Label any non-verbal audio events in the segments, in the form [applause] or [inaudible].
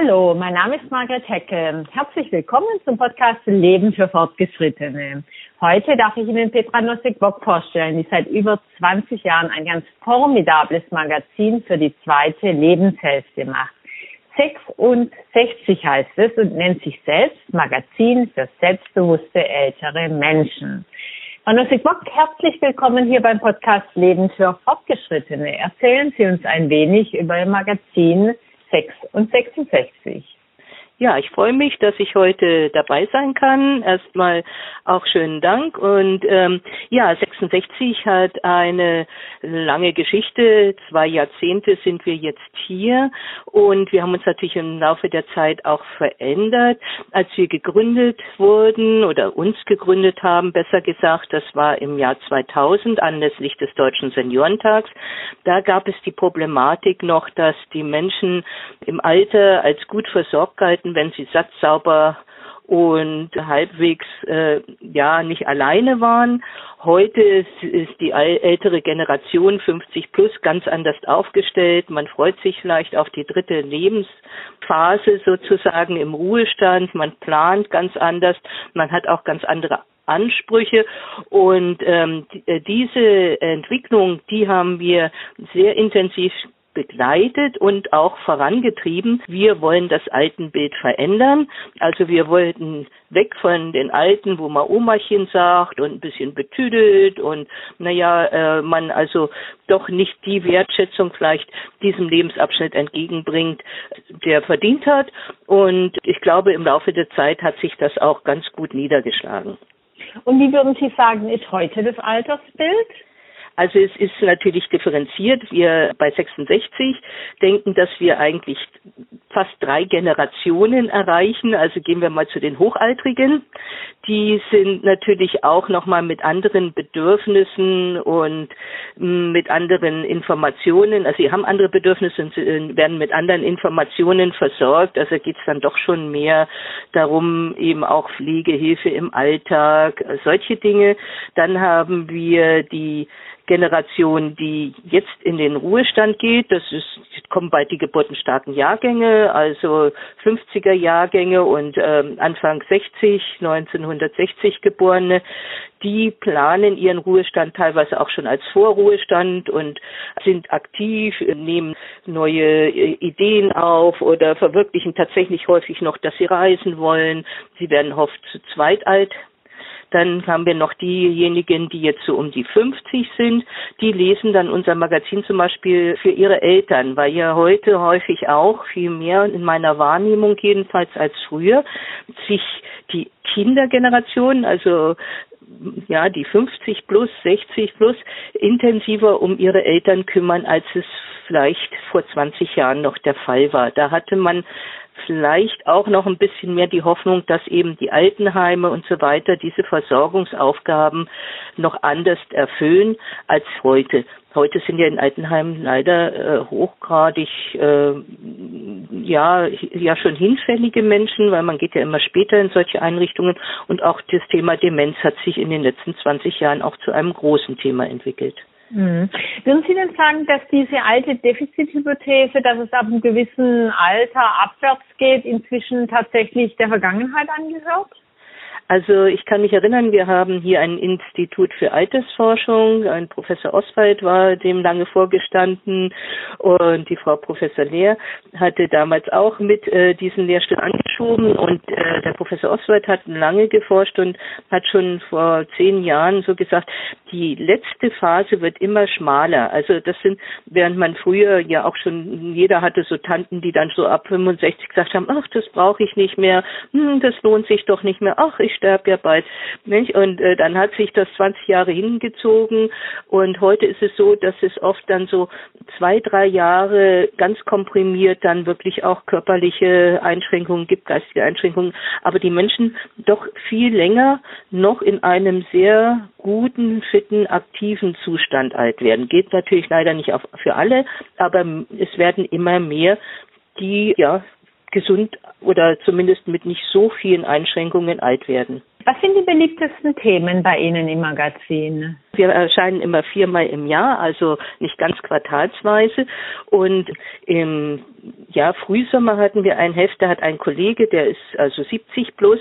Hallo, mein Name ist Margret Hecke. Herzlich willkommen zum Podcast Leben für Fortgeschrittene. Heute darf ich Ihnen Petra Nossig-Bock vorstellen, die seit über 20 Jahren ein ganz formidables Magazin für die zweite Lebenshälfte macht. 66 heißt es und nennt sich selbst Magazin für selbstbewusste ältere Menschen. Frau Nossig-Bock, herzlich willkommen hier beim Podcast Leben für Fortgeschrittene. Erzählen Sie uns ein wenig über Ihr Magazin 6 und 66. Ja, ich freue mich, dass ich heute dabei sein kann. Erstmal auch schönen Dank. Und ähm, ja, 66 hat eine lange Geschichte. Zwei Jahrzehnte sind wir jetzt hier und wir haben uns natürlich im Laufe der Zeit auch verändert. Als wir gegründet wurden oder uns gegründet haben, besser gesagt, das war im Jahr 2000 anlässlich des Deutschen Seniorentags. Da gab es die Problematik noch, dass die Menschen im Alter als gut versorgt galten halten, wenn sie satt, sauber und halbwegs äh, ja nicht alleine waren. Heute ist, ist die ältere Generation 50 plus ganz anders aufgestellt. Man freut sich vielleicht auf die dritte Lebensphase sozusagen im Ruhestand. Man plant ganz anders. Man hat auch ganz andere Ansprüche und ähm, äh, diese Entwicklung, die haben wir sehr intensiv begleitet und auch vorangetrieben. Wir wollen das Altenbild verändern. Also wir wollten weg von den Alten, wo man Omachen sagt und ein bisschen betüdelt und naja, äh, man also doch nicht die Wertschätzung vielleicht diesem Lebensabschnitt entgegenbringt, der verdient hat. Und ich glaube, im Laufe der Zeit hat sich das auch ganz gut niedergeschlagen. Und wie würden Sie sagen, ist heute das Altersbild? Also es ist natürlich differenziert. Wir bei 66 denken, dass wir eigentlich fast drei Generationen erreichen. Also gehen wir mal zu den Hochaltrigen. Die sind natürlich auch nochmal mit anderen Bedürfnissen und mm, mit anderen Informationen. Also sie haben andere Bedürfnisse und äh, werden mit anderen Informationen versorgt. Also geht es dann doch schon mehr darum, eben auch Pflegehilfe im Alltag, solche Dinge. Dann haben wir die Generation, die jetzt in den Ruhestand geht. Das ist, kommen bald die geburtenstarken Jahrgänge, also 50er Jahrgänge und ähm, Anfang 60, 1960 Geborene. Die planen ihren Ruhestand teilweise auch schon als Vorruhestand und sind aktiv, nehmen neue äh, Ideen auf oder verwirklichen tatsächlich häufig noch, dass sie reisen wollen. Sie werden oft zu zweit alt dann haben wir noch diejenigen, die jetzt so um die 50 sind, die lesen dann unser Magazin zum Beispiel für ihre Eltern, weil ja heute häufig auch viel mehr in meiner Wahrnehmung jedenfalls als früher sich die Kindergeneration, also ja, die 50 plus, 60 plus intensiver um ihre Eltern kümmern, als es vielleicht vor 20 Jahren noch der Fall war. Da hatte man vielleicht auch noch ein bisschen mehr die Hoffnung, dass eben die Altenheime und so weiter diese Versorgungsaufgaben noch anders erfüllen als heute. Heute sind ja in Altenheimen leider äh, hochgradig äh, ja ja schon hinfällige Menschen, weil man geht ja immer später in solche Einrichtungen und auch das Thema Demenz hat sich in den letzten 20 Jahren auch zu einem großen Thema entwickelt. Mhm. Würden Sie denn sagen, dass diese alte Defizithypothese, dass es ab einem gewissen Alter abwärts geht, inzwischen tatsächlich der Vergangenheit angehört? Also ich kann mich erinnern, wir haben hier ein Institut für Altersforschung. Ein Professor Oswald war dem lange vorgestanden und die Frau Professor Lehr hatte damals auch mit äh, diesen Lehrstuhl angeschoben und äh, der Professor Oswald hat lange geforscht und hat schon vor zehn Jahren so gesagt, die letzte Phase wird immer schmaler. Also das sind, während man früher ja auch schon, jeder hatte so Tanten, die dann so ab 65 gesagt haben, ach, das brauche ich nicht mehr, hm, das lohnt sich doch nicht mehr, ach, ich sterbe ja bald. Nicht? Und äh, dann hat sich das 20 Jahre hingezogen und heute ist es so, dass es oft dann so zwei, drei Jahre ganz komprimiert dann wirklich auch körperliche Einschränkungen gibt, geistige Einschränkungen, aber die Menschen doch viel länger noch in einem sehr guten, fitten, aktiven Zustand alt werden. Geht natürlich leider nicht auf, für alle, aber es werden immer mehr, die ja gesund oder zumindest mit nicht so vielen Einschränkungen alt werden. Was sind die beliebtesten Themen bei Ihnen im Magazin? Wir erscheinen immer viermal im Jahr, also nicht ganz quartalsweise. Und im ja, Frühsommer hatten wir ein Heft, da hat ein Kollege, der ist also 70 plus,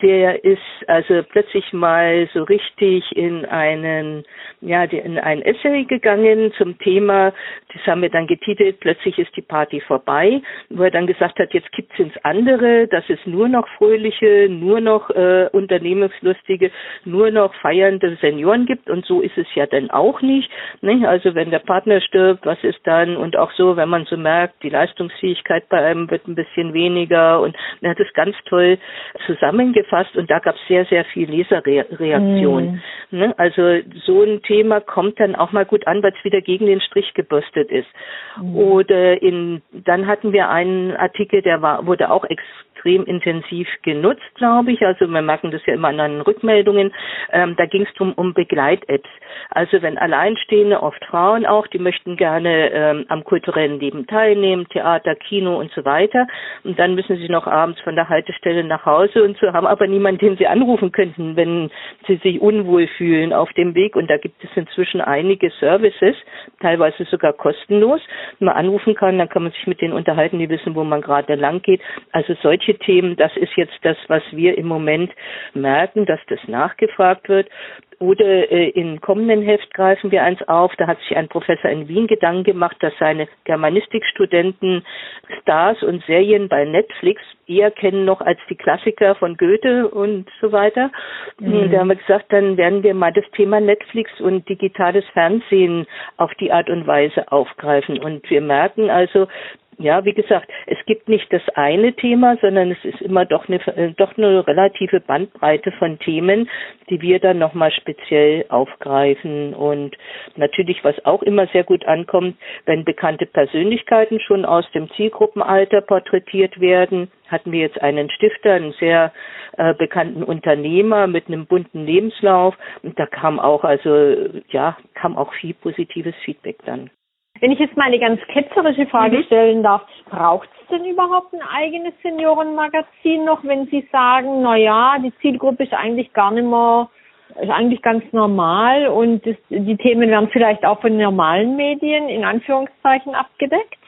der ist also plötzlich mal so richtig in einen, ja, in ein Essay gegangen zum Thema, das haben wir dann getitelt, plötzlich ist die Party vorbei, wo er dann gesagt hat, jetzt kippt's ins andere, dass es nur noch fröhliche, nur noch äh, unternehmenslustige, nur noch feiernde Senioren gibt und so ist es ja dann auch nicht. Ne? Also wenn der Partner stirbt, was ist dann? Und auch so, wenn man so merkt, die Leistungsfähigkeit bei einem wird ein bisschen weniger und er hat es ganz toll zusammengefasst und da gab es sehr, sehr viel Leserreaktion. Mm. Ne? Also so ein Thema kommt dann auch mal gut an, weil es wieder gegen den Strich gebürstet ist. Mm. Oder in, dann hatten wir einen Artikel, der war, wurde auch ex extrem intensiv genutzt, glaube ich. Also wir merken das ja immer an den Rückmeldungen. Ähm, da ging es drum um Begleit-Apps. Also wenn Alleinstehende, oft Frauen auch, die möchten gerne ähm, am kulturellen Leben teilnehmen, Theater, Kino und so weiter. Und dann müssen sie noch abends von der Haltestelle nach Hause und so, haben aber niemanden, den sie anrufen könnten, wenn sie sich unwohl fühlen auf dem Weg. Und da gibt es inzwischen einige Services, teilweise sogar kostenlos, man anrufen kann, dann kann man sich mit denen unterhalten, die wissen, wo man gerade lang geht. Also solche solche Themen, das ist jetzt das, was wir im Moment merken, dass das nachgefragt wird. Oder äh, im kommenden Heft greifen wir eins auf. Da hat sich ein Professor in Wien Gedanken gemacht, dass seine Germanistikstudenten Stars und Serien bei Netflix eher kennen noch als die Klassiker von Goethe und so weiter. Mhm. Da haben wir gesagt, dann werden wir mal das Thema Netflix und digitales Fernsehen auf die Art und Weise aufgreifen. Und wir merken also, ja, wie gesagt, es gibt nicht das eine Thema, sondern es ist immer doch eine, äh, doch eine relative Bandbreite von Themen, die wir dann nochmal speziell aufgreifen. Und natürlich, was auch immer sehr gut ankommt, wenn bekannte Persönlichkeiten schon aus dem Zielgruppenalter porträtiert werden, hatten wir jetzt einen Stifter, einen sehr äh, bekannten Unternehmer mit einem bunten Lebenslauf. Und da kam auch, also, ja, kam auch viel positives Feedback dann. Wenn ich jetzt mal eine ganz ketzerische Frage mhm. stellen darf, braucht es denn überhaupt ein eigenes Seniorenmagazin noch, wenn Sie sagen, na ja, die Zielgruppe ist eigentlich gar nicht mehr, ist eigentlich ganz normal und das, die Themen werden vielleicht auch von normalen Medien in Anführungszeichen abgedeckt?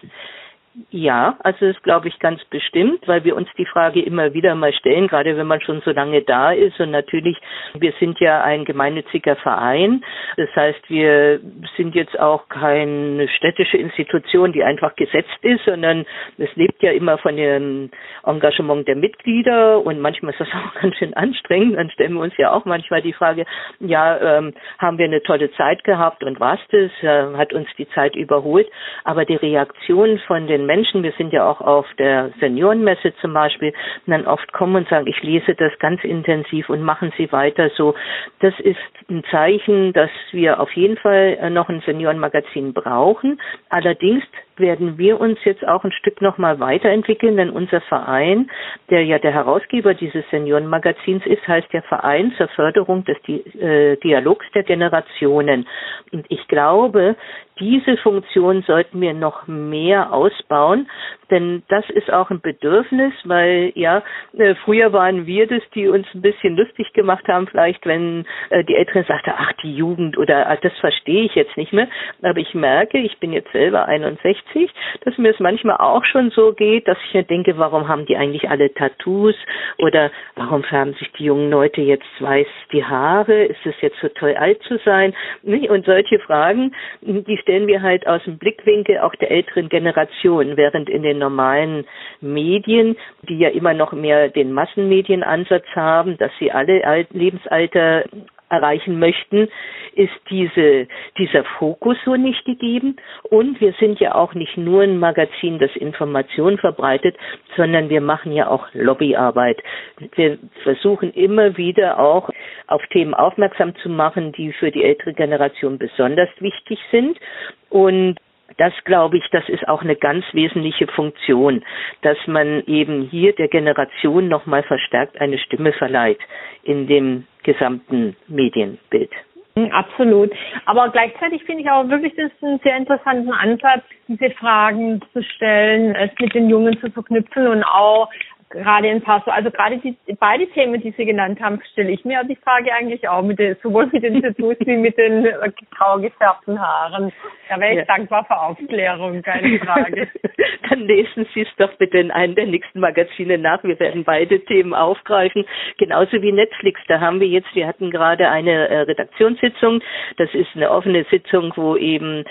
Ja, also das glaube ich ganz bestimmt, weil wir uns die Frage immer wieder mal stellen, gerade wenn man schon so lange da ist. Und natürlich, wir sind ja ein gemeinnütziger Verein. Das heißt, wir sind jetzt auch keine städtische Institution, die einfach gesetzt ist, sondern es lebt ja immer von dem Engagement der Mitglieder. Und manchmal ist das [laughs] auch ganz schön anstrengend. Dann stellen wir uns ja auch manchmal die Frage, ja, ähm, haben wir eine tolle Zeit gehabt und was das? Äh, hat uns die Zeit überholt? Aber die Reaktion von den Menschen, wir sind ja auch auf der Seniorenmesse zum Beispiel, dann oft kommen und sagen, ich lese das ganz intensiv und machen Sie weiter so. Das ist ein Zeichen, dass wir auf jeden Fall äh, noch ein Seniorenmagazin brauchen. Allerdings werden wir uns jetzt auch ein Stück nochmal weiterentwickeln, denn unser Verein, der ja der Herausgeber dieses Seniorenmagazins ist, heißt der Verein zur Förderung des äh, Dialogs der Generationen. Und ich glaube, diese Funktion sollten wir noch mehr ausbauen, denn das ist auch ein Bedürfnis, weil ja, äh, früher waren wir das, die uns ein bisschen lustig gemacht haben, vielleicht wenn äh, die Älteren sagten, ach die Jugend oder ach, das verstehe ich jetzt nicht mehr. Aber ich merke, ich bin jetzt selber 61, dass mir es manchmal auch schon so geht, dass ich mir denke, warum haben die eigentlich alle Tattoos oder warum färben sich die jungen Leute jetzt weiß die Haare? Ist es jetzt so toll alt zu sein? Und solche Fragen, die stellen wir halt aus dem Blickwinkel auch der älteren Generation, während in den normalen Medien, die ja immer noch mehr den Massenmedienansatz haben, dass sie alle Lebensalter erreichen möchten, ist diese, dieser Fokus so nicht gegeben. Und wir sind ja auch nicht nur ein Magazin, das Informationen verbreitet, sondern wir machen ja auch Lobbyarbeit. Wir versuchen immer wieder auch auf Themen aufmerksam zu machen, die für die ältere Generation besonders wichtig sind. Und das glaube ich, das ist auch eine ganz wesentliche Funktion, dass man eben hier der Generation nochmal verstärkt eine Stimme verleiht in dem gesamten Medienbild. Hm, absolut. Aber gleichzeitig finde ich auch wirklich, das ist einen sehr interessanten Ansatz, diese Fragen zu stellen, es mit den Jungen zu verknüpfen und auch gerade ein paar so, also gerade die beide Themen, die Sie genannt haben, stelle ich mir die Frage eigentlich auch mit den, sowohl mit den Tattoos wie mit den äh, grau gefärbten Haaren. Da wäre ich ja. dankbar für Aufklärung, keine Frage. [laughs] Dann lesen Sie es doch bitte in einem der nächsten Magazine nach. Wir werden beide Themen aufgreifen. Genauso wie Netflix. Da haben wir jetzt, wir hatten gerade eine äh, Redaktionssitzung. Das ist eine offene Sitzung, wo eben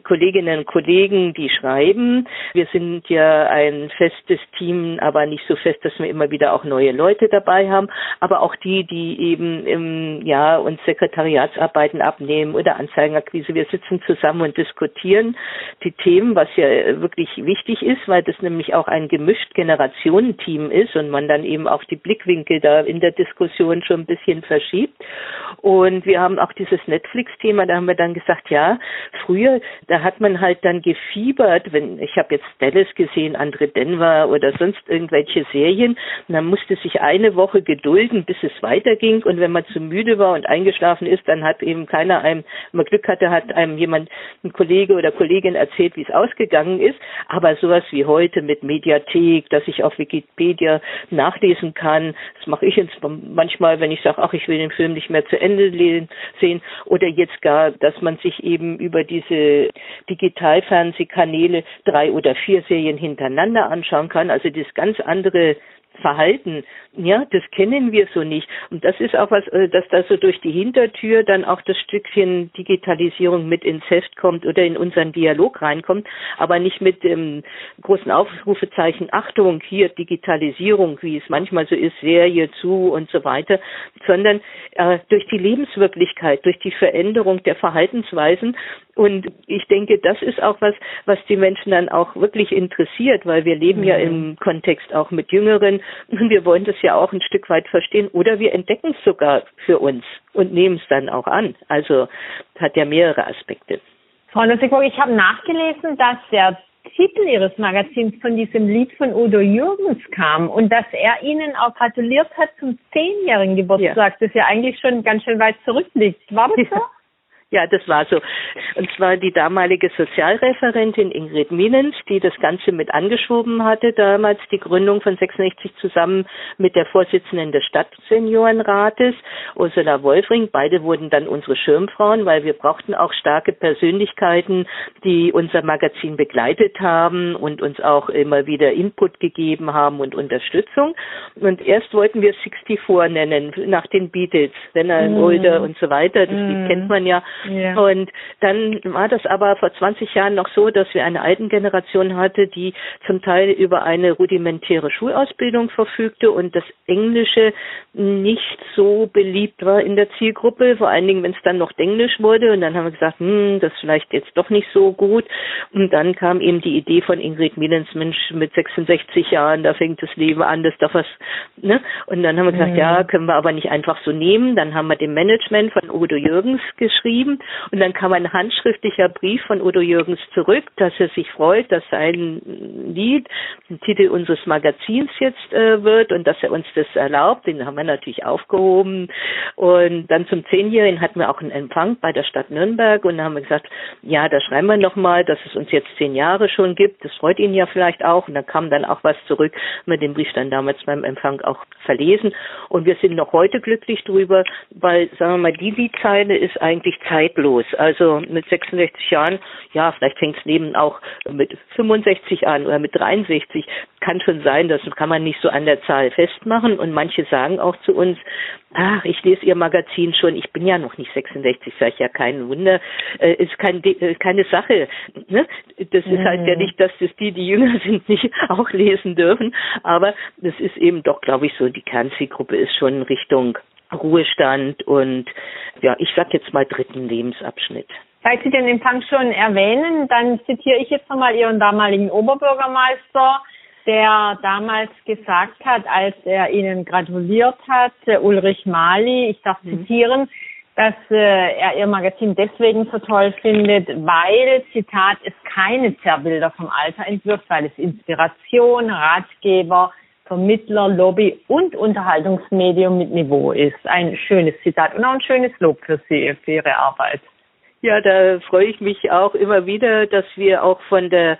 Kolleginnen und Kollegen, die schreiben. Wir sind ja ein festes Team, aber nicht so fest, dass wir immer wieder auch neue Leute dabei haben. Aber auch die, die eben im, ja, uns Sekretariatsarbeiten abnehmen oder Anzeigenakquise. Wir sitzen zusammen und diskutieren die Themen, was ja wirklich wichtig ist, weil das nämlich auch ein gemischt Generationenteam ist und man dann eben auch die Blickwinkel da in der Diskussion schon ein bisschen verschiebt. Und wir haben auch dieses Netflix-Thema, da haben wir dann gesagt, ja, früher da hat man halt dann gefiebert, wenn ich habe jetzt Dallas gesehen, andere Denver oder sonst irgendwelche Serien, dann musste sich eine Woche gedulden, bis es weiterging. Und wenn man zu müde war und eingeschlafen ist, dann hat eben keiner einem, wenn man Glück hatte, hat einem jemand, ein Kollege oder Kollegin erzählt, wie es ausgegangen ist, aber sowas wie heute mit Mediathek, dass ich auf Wikipedia nachlesen kann, das mache ich jetzt manchmal, wenn ich sage, ach, ich will den Film nicht mehr zu Ende sehen. Oder jetzt gar, dass man sich eben über diese Digitalfernsehkanäle drei oder vier Serien hintereinander anschauen kann. Also das ganz andere Verhalten, ja, das kennen wir so nicht. Und das ist auch was, äh, dass da so durch die Hintertür dann auch das Stückchen Digitalisierung mit ins Heft kommt oder in unseren Dialog reinkommt, aber nicht mit dem großen Aufrufezeichen Achtung, hier Digitalisierung, wie es manchmal so ist, Serie zu und so weiter, sondern äh, durch die Lebenswirklichkeit, durch die Veränderung der Verhaltensweisen. Und ich denke, das ist auch was, was die Menschen dann auch wirklich interessiert, weil wir leben mhm. ja im Kontext auch mit Jüngeren wir wollen das ja auch ein Stück weit verstehen oder wir entdecken es sogar für uns und nehmen es dann auch an. Also hat ja mehrere Aspekte. Frau Nussigburg, ich habe nachgelesen, dass der Titel Ihres Magazins von diesem Lied von Udo Jürgens kam und dass er Ihnen auch gratuliert hat zum zehnjährigen Geburtstag, ja. das ja eigentlich schon ganz schön weit zurückliegt. War das so? Ja, das war so. Und zwar die damalige Sozialreferentin Ingrid Minens, die das Ganze mit angeschoben hatte, damals die Gründung von 66 zusammen mit der Vorsitzenden des Stadtseniorenrates, Ursula Wolfring. Beide wurden dann unsere Schirmfrauen, weil wir brauchten auch starke Persönlichkeiten, die unser Magazin begleitet haben und uns auch immer wieder Input gegeben haben und Unterstützung. Und erst wollten wir 64 nennen, nach den Beatles, Renner mm. Older und so weiter. Das mm. kennt man ja. Ja. Und dann war das aber vor 20 Jahren noch so, dass wir eine alten Generation hatte, die zum Teil über eine rudimentäre Schulausbildung verfügte und das Englische nicht so beliebt war in der Zielgruppe, vor allen Dingen, wenn es dann noch Englisch wurde. Und dann haben wir gesagt, hm, das ist vielleicht jetzt doch nicht so gut. Und dann kam eben die Idee von Ingrid Mielens, Mensch, mit 66 Jahren, da fängt das Leben an, das ist doch was, ne? Und dann haben wir gesagt, mhm. ja, können wir aber nicht einfach so nehmen. Dann haben wir dem Management von Udo Jürgens geschrieben geschrieben und dann kam ein handschriftlicher Brief von Udo Jürgens zurück, dass er sich freut, dass sein Lied Titel unseres Magazins jetzt äh, wird und dass er uns das erlaubt. Den haben wir natürlich aufgehoben und dann zum Zehnjährigen hatten wir auch einen Empfang bei der Stadt Nürnberg und dann haben wir gesagt, ja, da schreiben wir nochmal, dass es uns jetzt zehn Jahre schon gibt. Das freut ihn ja vielleicht auch und dann kam dann auch was zurück. Haben den Brief dann damals beim Empfang auch verlesen und wir sind noch heute glücklich drüber, weil, sagen wir mal, die Liedzeile ist eigentlich zeitlos. Also mit 66 Jahren, ja, vielleicht fängt das Leben auch mit 65 an oder mit 63. Kann schon sein, das kann man nicht so an der Zahl festmachen. Und manche sagen auch zu uns, ach, ich lese Ihr Magazin schon, ich bin ja noch nicht 66, sage ich ja kein Wunder, äh, ist kein, äh, keine Sache. Ne? Das ist halt ja mhm. nicht, dass das die, die jünger [laughs] sind, nicht auch lesen dürfen, aber das ist eben doch, glaube ich, so, die Kernzielgruppe ist schon Richtung Ruhestand und ja, ich sag jetzt mal dritten Lebensabschnitt. Weil Sie den Empfang schon erwähnen, dann zitiere ich jetzt nochmal Ihren damaligen Oberbürgermeister, der damals gesagt hat, als er Ihnen gratuliert hat, Ulrich Mali, ich darf mhm. zitieren, dass äh, er Ihr Magazin deswegen so toll findet, weil, Zitat, es keine Zerrbilder vom Alter entwirft, weil es Inspiration, Ratgeber, Vermittler, Lobby und Unterhaltungsmedium mit Niveau ist. Ein schönes Zitat und auch ein schönes Lob für Sie, für Ihre Arbeit. Ja, da freue ich mich auch immer wieder, dass wir auch von der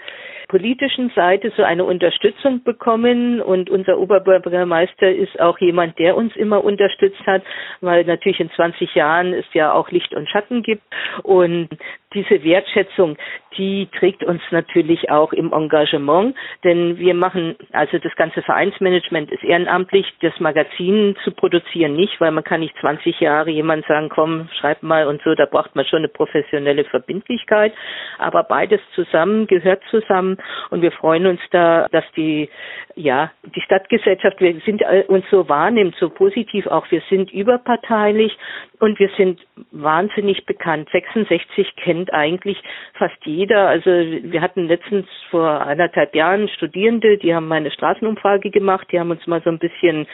politischen Seite so eine Unterstützung bekommen. Und unser Oberbürgermeister ist auch jemand, der uns immer unterstützt hat, weil natürlich in 20 Jahren es ja auch Licht und Schatten gibt. Und diese Wertschätzung, die trägt uns natürlich auch im Engagement, denn wir machen, also das ganze Vereinsmanagement ist ehrenamtlich, das Magazin zu produzieren nicht, weil man kann nicht 20 Jahre jemand sagen, komm, schreib mal und so, da braucht man schon eine professionelle Verbindlichkeit, aber beides zusammen gehört zusammen und wir freuen uns da, dass die, ja, die Stadtgesellschaft, wir sind uns so wahrnimmt, so positiv auch, wir sind überparteilich und wir sind wahnsinnig bekannt. 66 kennt eigentlich fast jeder. Also wir hatten letztens vor anderthalb Jahren Studierende, die haben eine Straßenumfrage gemacht, die haben uns mal so ein bisschen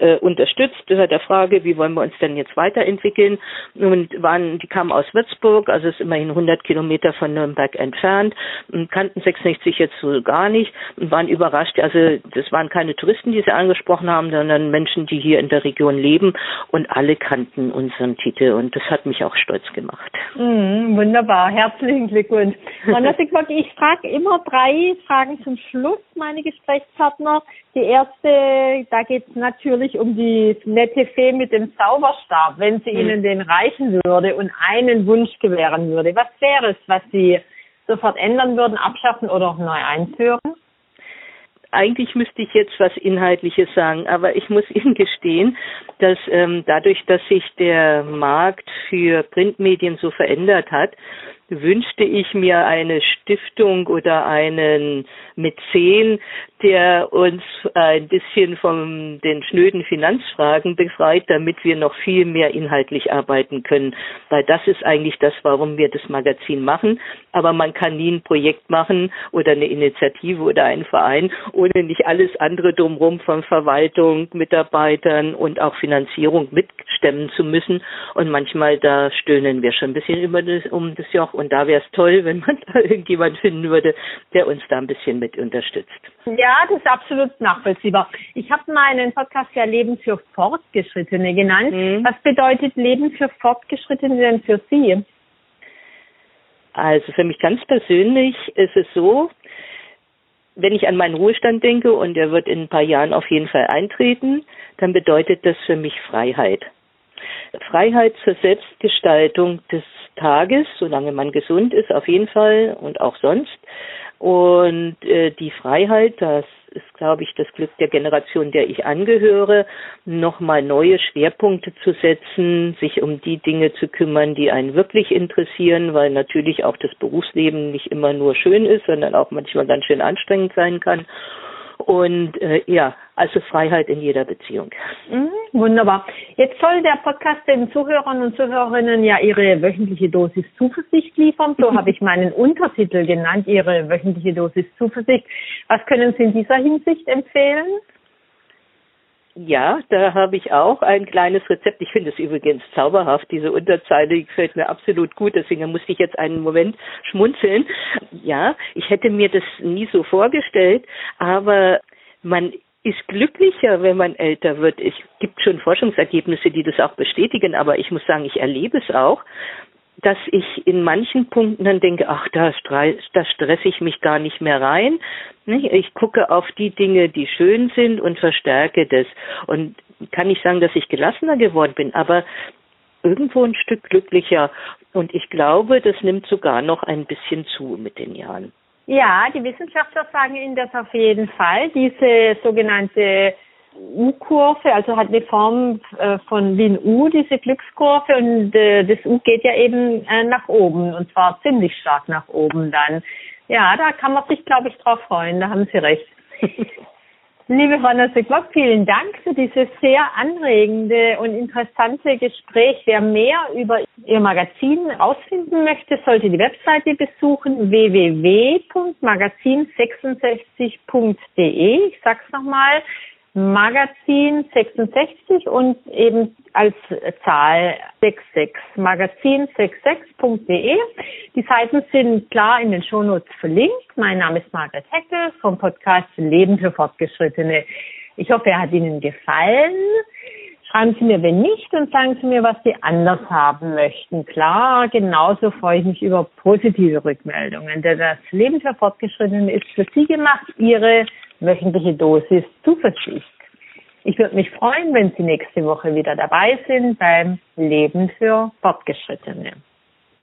äh, unterstützt bei der Frage, wie wollen wir uns denn jetzt weiterentwickeln und waren, die kamen aus Würzburg, also ist immerhin 100 Kilometer von Nürnberg entfernt und kannten 66 jetzt so gar nicht und waren überrascht. Also das waren keine Touristen, die sie angesprochen haben, sondern Menschen, die hier in der Region leben und alle kannten unseren Titel und das hat mich auch stolz gemacht. Mm, wunderbar, herzlichen Glückwunsch. [laughs] Anna Sigmund, ich frage immer drei Fragen zum Schluss, meine Gesprächspartner. Die erste, da geht es natürlich um die nette Fee mit dem Zauberstab. Wenn sie mhm. Ihnen den reichen würde und einen Wunsch gewähren würde, was wäre es, was Sie sofort ändern würden, abschaffen oder auch neu einführen? eigentlich müsste ich jetzt was Inhaltliches sagen, aber ich muss [laughs] Ihnen gestehen, dass ähm, dadurch, dass sich der Markt für Printmedien so verändert hat, wünschte ich mir eine Stiftung oder einen Mäzen, der uns ein bisschen von den schnöden Finanzfragen befreit, damit wir noch viel mehr inhaltlich arbeiten können. Weil das ist eigentlich das, warum wir das Magazin machen. Aber man kann nie ein Projekt machen oder eine Initiative oder einen Verein, ohne nicht alles andere drumherum von Verwaltung, Mitarbeitern und auch Finanzierung mitstemmen zu müssen. Und manchmal da stöhnen wir schon ein bisschen über das, um das Joch. Und da wäre es toll, [laughs] wenn man da irgendjemand finden würde, der uns da ein bisschen mit unterstützt. Ja, das ist absolut nachvollziehbar. Ich habe meinen Podcast ja Leben für Fortgeschrittene genannt. Mhm. Was bedeutet Leben für Fortgeschrittene denn für Sie? Also für mich ganz persönlich ist es so, wenn ich an meinen Ruhestand denke und er wird in ein paar Jahren auf jeden Fall eintreten, dann bedeutet das für mich Freiheit. Freiheit zur Selbstgestaltung des Tages, solange man gesund ist, auf jeden Fall und auch sonst. Und äh, die Freiheit, das ist, glaube ich, das Glück der Generation, der ich angehöre, nochmal neue Schwerpunkte zu setzen, sich um die Dinge zu kümmern, die einen wirklich interessieren, weil natürlich auch das Berufsleben nicht immer nur schön ist, sondern auch manchmal ganz schön anstrengend sein kann. Und äh, ja, also Freiheit in jeder Beziehung. Mhm, wunderbar. Jetzt soll der Podcast den Zuhörern und Zuhörerinnen ja ihre wöchentliche Dosis Zuversicht liefern. So [laughs] habe ich meinen Untertitel genannt, ihre wöchentliche Dosis Zuversicht. Was können Sie in dieser Hinsicht empfehlen? Ja, da habe ich auch ein kleines Rezept. Ich finde es übrigens zauberhaft. Diese Unterzeile gefällt mir absolut gut. Deswegen musste ich jetzt einen Moment schmunzeln. Ja, ich hätte mir das nie so vorgestellt, aber man ist glücklicher, wenn man älter wird. Es gibt schon Forschungsergebnisse, die das auch bestätigen, aber ich muss sagen, ich erlebe es auch, dass ich in manchen Punkten dann denke, ach, da, da stresse ich mich gar nicht mehr rein. Ich gucke auf die Dinge, die schön sind und verstärke das. Und kann nicht sagen, dass ich gelassener geworden bin, aber irgendwo ein Stück glücklicher. Und ich glaube, das nimmt sogar noch ein bisschen zu mit den Jahren. Ja, die Wissenschaftler sagen Ihnen das auf jeden Fall. Diese sogenannte U-Kurve, also hat eine Form äh, von wie ein U, diese Glückskurve und äh, das U geht ja eben äh, nach oben und zwar ziemlich stark nach oben dann. Ja, da kann man sich, glaube ich, drauf freuen, da haben Sie recht. [laughs] Liebe Frau Nasseglock, vielen Dank für dieses sehr anregende und interessante Gespräch. Wer mehr über Ihr Magazin ausfinden möchte, sollte die Webseite besuchen www.magazin66.de. Ich sag's nochmal, Magazin 66 und eben als Zahl 66, magazin66.de. Die Seiten sind klar in den Shownotes verlinkt. Mein Name ist Margaret Heckel vom Podcast Leben für Fortgeschrittene. Ich hoffe, er hat Ihnen gefallen. Schreiben Sie mir, wenn nicht, und sagen Sie mir, was Sie anders haben möchten. Klar, genauso freue ich mich über positive Rückmeldungen, denn das Leben für Fortgeschrittene ist für Sie gemacht, Ihre wöchentliche Dosis Zuversicht. Ich würde mich freuen, wenn Sie nächste Woche wieder dabei sind beim Leben für Fortgeschrittene.